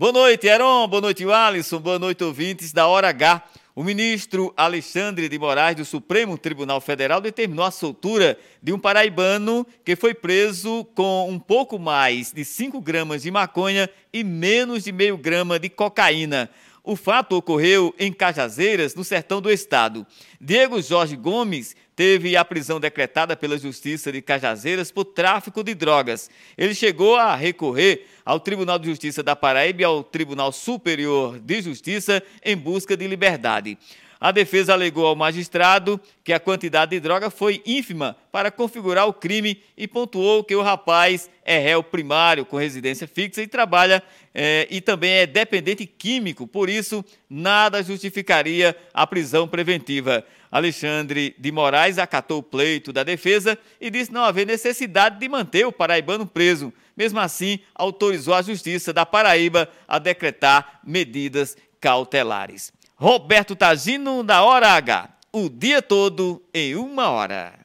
Boa noite, Heron. Boa noite, Alisson. Boa noite, ouvintes da Hora H. O ministro Alexandre de Moraes do Supremo Tribunal Federal determinou a soltura de um paraibano que foi preso com um pouco mais de 5 gramas de maconha e menos de meio grama de cocaína. O fato ocorreu em Cajazeiras, no sertão do estado. Diego Jorge Gomes teve a prisão decretada pela Justiça de Cajazeiras por tráfico de drogas. Ele chegou a recorrer ao Tribunal de Justiça da Paraíba e ao Tribunal Superior de Justiça em busca de liberdade. A defesa alegou ao magistrado que a quantidade de droga foi ínfima para configurar o crime e pontuou que o rapaz é réu primário com residência fixa e trabalha é, e também é dependente químico, por isso nada justificaria a prisão preventiva. Alexandre de Moraes acatou o pleito da defesa e disse não haver necessidade de manter o paraibano preso. Mesmo assim, autorizou a Justiça da Paraíba a decretar medidas cautelares. Roberto Tazino na Hora H. O dia todo em uma hora.